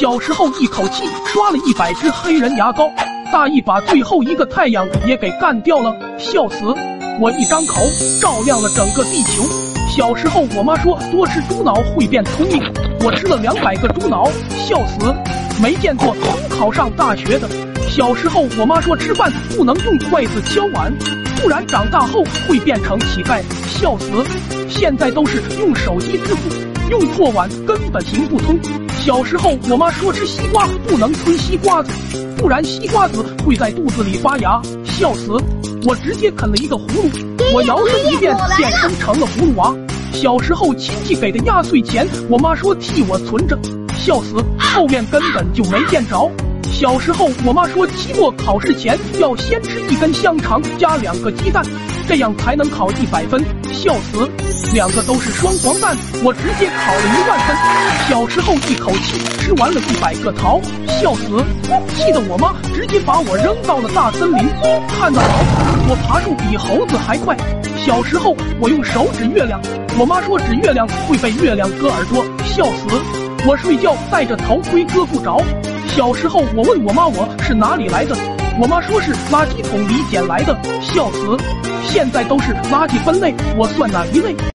小时候一口气刷了一百支黑人牙膏，大意把最后一个太阳也给干掉了，笑死！我一张口照亮了整个地球。小时候我妈说多吃猪脑会变聪明，我吃了两百个猪脑，笑死！没见过能考上大学的。小时候我妈说吃饭不能用筷子敲碗，不然长大后会变成乞丐，笑死！现在都是用手机支付，用破碗根本行不通。小时候我妈说吃西瓜不能吞西瓜子，不然西瓜子会在肚子里发芽，笑死！我直接啃了一个葫芦，我摇身一变变身成了葫芦娃。小时候亲戚给的压岁钱，我妈说替我存着，笑死！后面根本就没见着。小时候，我妈说期末考试前要先吃一根香肠加两个鸡蛋，这样才能考一百分。笑死，两个都是双黄蛋，我直接考了一万分。小时候一口气吃完了一百个桃，笑死，气得我妈直接把我扔到了大森林。看到老虎，我爬树比猴子还快。小时候我用手指月亮，我妈说指月亮会被月亮割耳朵，笑死。我睡觉戴着头盔割不着。小时候，我问我妈我是哪里来的，我妈说是垃圾桶里捡来的，笑死！现在都是垃圾分类，我算哪一类？